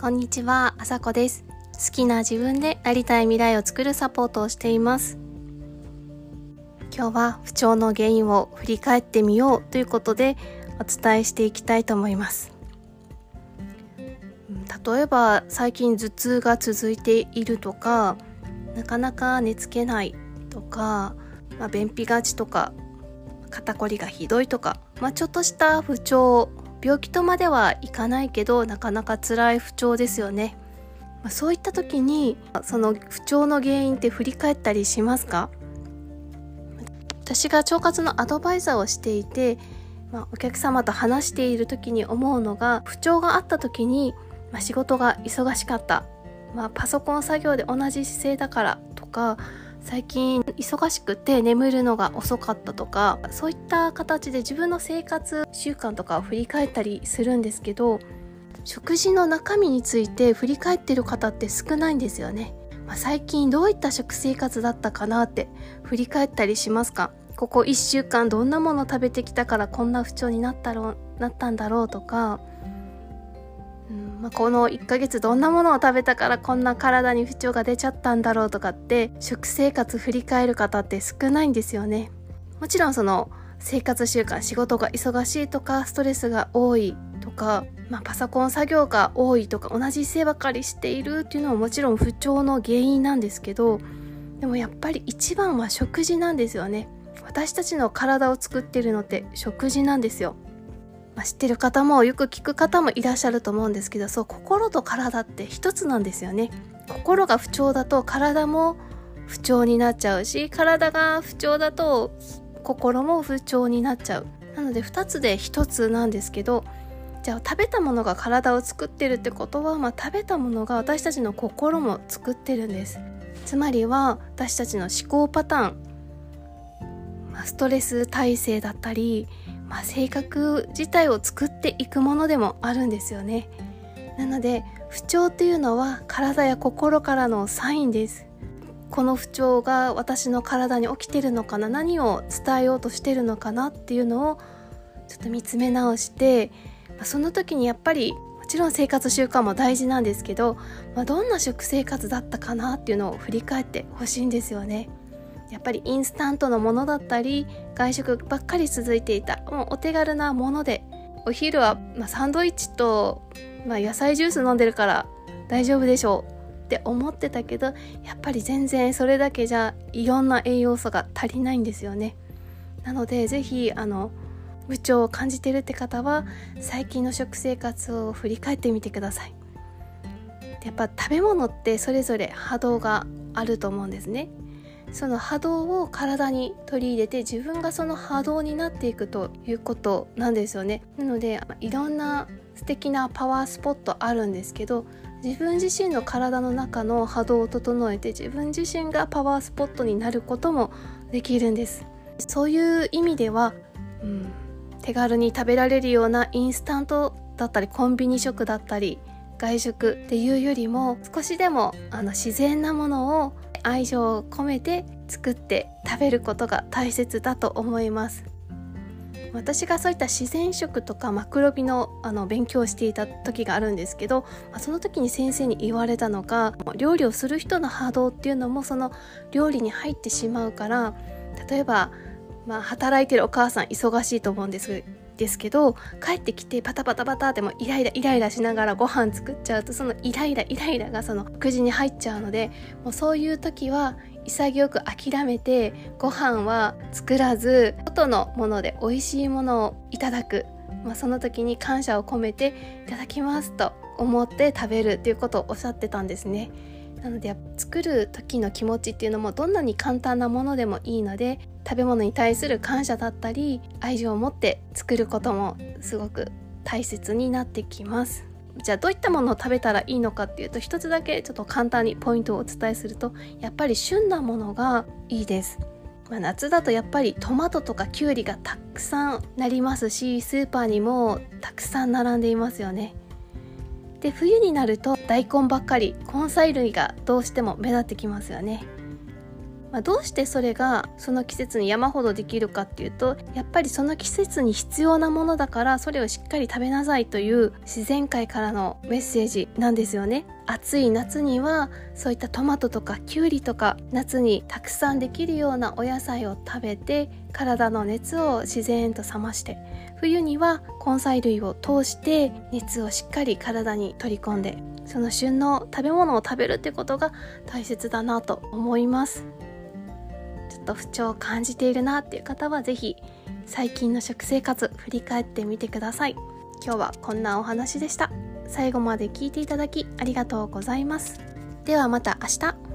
こんにちは、あさこです。好きな自分でなりたい未来を作るサポートをしています。今日は不調の原因を振り返ってみようということでお伝えしていきたいと思います。例えば最近頭痛が続いているとか、なかなか寝つけないとか、まあ、便秘がちとか、肩こりがひどいとか、まあ、ちょっとした不調病気とまではいかないけどなかなか辛い不調ですよね、まあ、そういった時にその不調の原因って振り返ったりしますか？私が腸活のアドバイザーをしていて、まあ、お客様と話している時に思うのが不調があった時に、まあ、仕事が忙しかった、まあ、パソコン作業で同じ姿勢だからとか最近忙しくて眠るのが遅かったとかそういった形で自分の生活習慣とかを振り返ったりするんですけど食事の中身について振り返ってる方って少ないんですよね、まあ、最近どういった食生活だったかなって振り返ったりしますか？ここ1週間どんなもの食べてきたからこんな不調になったろうなったんだろうとかまあ、この1ヶ月どんなものを食べたからこんな体に不調が出ちゃったんだろうとかって食生活振り返る方って少ないんですよね。もちろんその生活習慣仕事が忙しいとかストレスが多いとか、まあ、パソコン作業が多いとか同じ姿勢ばかりしているっていうのはもちろん不調の原因なんですけどでもやっぱり一番は食事なんですよね。私たちの体を作ってるのって食事なんですよ。まあ、知ってる方もよく聞く方もいらっしゃると思うんですけどそう心と体って一つなんですよね。心が不調だと体も不調になっちゃうし体が不調だと心も不調になっちゃう。なので2つで1つなんですけどじゃあ食べたものが体を作ってるってことは、まあ、食べたものが私たちの心も作ってるんです。つまりは私たちの思考パターン、まあ、ストレス耐性だったりまあ、性格自体を作っていくものでもあるんですよねなので不調っていうのは体や心からのサインですこの不調が私の体に起きてるのかな何を伝えようとしてるのかなっていうのをちょっと見つめ直してその時にやっぱりもちろん生活習慣も大事なんですけど、まあ、どんな食生活だったかなっていうのを振り返ってほしいんですよね。やっぱりインスタントのものだったり外食ばっかり続いていたもうお手軽なものでお昼は、まあ、サンドイッチと、まあ、野菜ジュース飲んでるから大丈夫でしょうって思ってたけどやっぱり全然それだけじゃいろんな栄養素が足りないんですよね。なので是非あの不調を感じてるって方は最近の食生活を振り返ってみてください。やっぱ食べ物ってそれぞれ波動があると思うんですね。その波動を体に取り入れて自分がその波動になっていくということなんですよね。なのでいろんな素敵なパワースポットあるんですけど自分自身の体の中の波動を整えて自分自身がパワースポットになることもできるんです。そういう意味では、うん、手軽に食べられるようなインスタントだったりコンビニ食だったり外食っていうよりも少しでもあの自然なものを愛情を込めて作って食べることが大切だと思います。私がそういった自然食とかマクロビのあの勉強をしていた時があるんですけどその時に先生に言われたのが料理をする人の波動っていうのもその料理に入ってしまうから例えば、まあ、働いてるお母さん忙しいと思うんです。ですけど帰ってきてパタパタパタってもイライライライラしながらご飯作っちゃうとそのイライライライラがその食事に入っちゃうのでもうそういう時は潔く諦めてご飯は作らず外のもので美味しいものをいただく、まあ、その時に感謝を込めていただきますと思って食べるっていうことをおっしゃってたんですね。なので作る時の気持ちっていうのもどんなに簡単なものでもいいので食べ物に対する感謝だったり愛情を持って作ることもすごく大切になってきます。じゃあどういったものを食べたらいいのかっていうと一つだけちょっと簡単にポイントをお伝えするとやっぱり旬なものがいいです。まあ、夏だとやっぱりトマトとかきゅうりがたくさんなりますしスーパーにもたくさん並んでいますよね。で冬になると大根ばっかり根菜類がどうしても目立ってきますよね。まあ、どうしてそれがその季節に山ほどできるかっていうとやっぱりその季節に必要なものだからそれをしっかり食べなさいという自然界からのメッセージなんですよね。暑い夏にはそういったトマトとかきゅうりとか夏にたくさんできるようなお野菜を食べて体の熱を自然と冷まして冬には根菜類を通して熱をしっかり体に取り込んでその旬の食べ物を食べるってことが大切だなと思います。っと不調を感じているなっていう方は是非最近の食生活振り返ってみてください。今日はこんなお話でした。最後まで聞いていただきありがとうございます。ではまた明日。